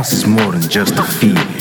House is more than just a feeling.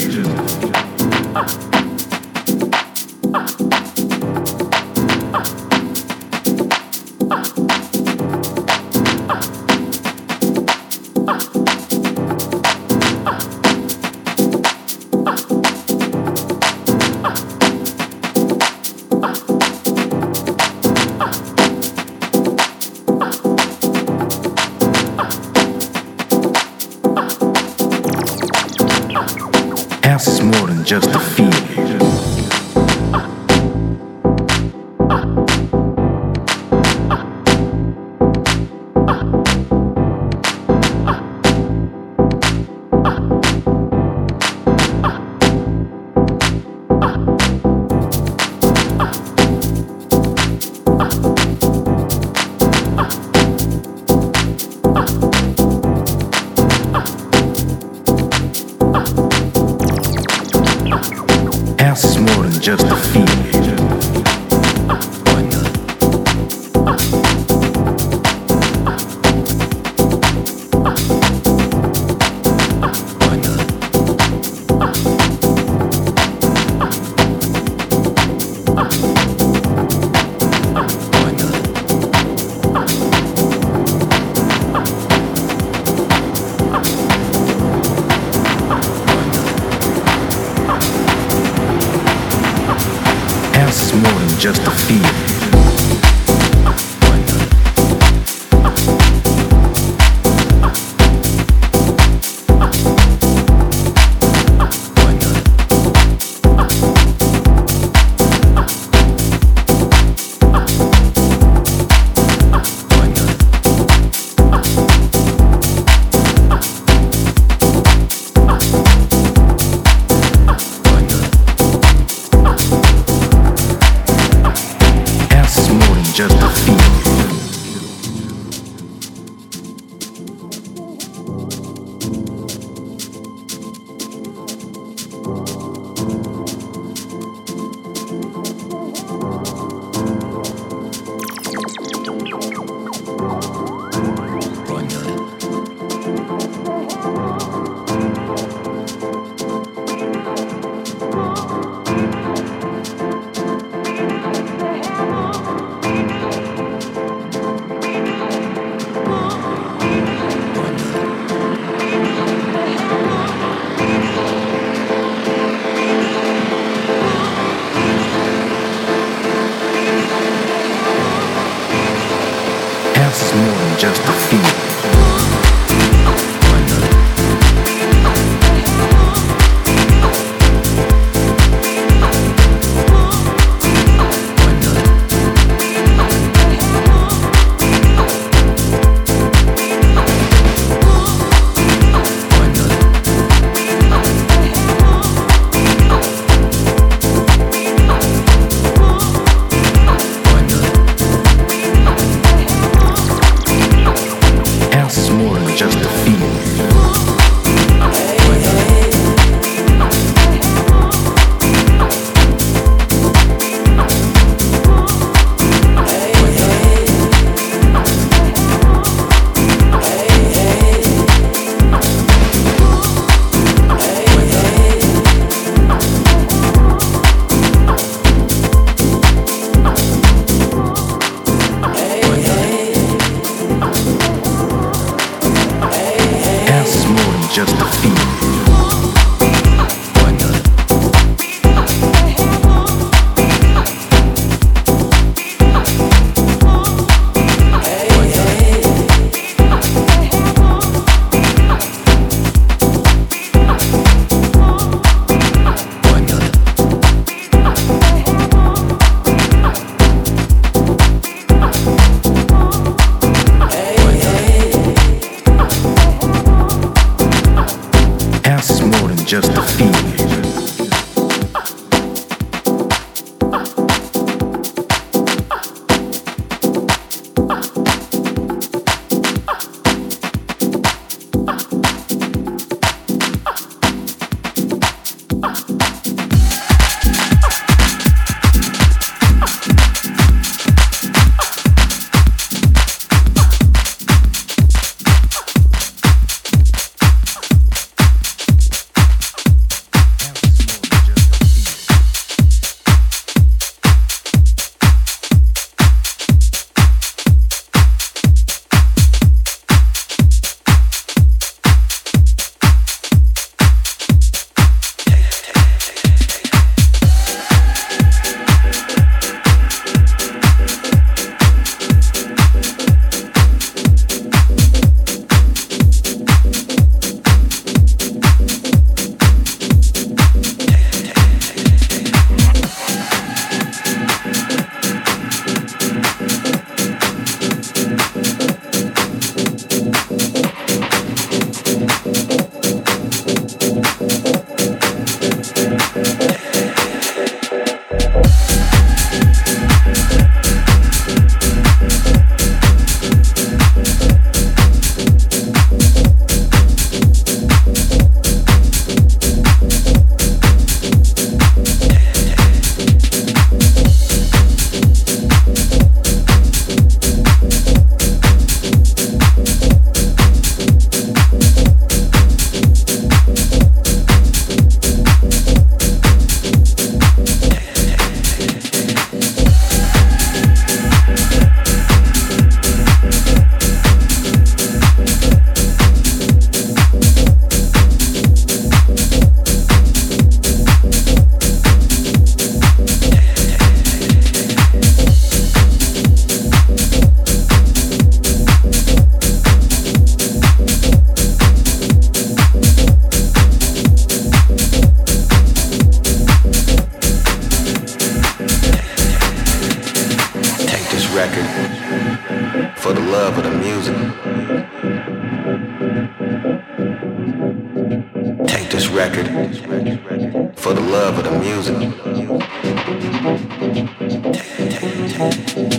Take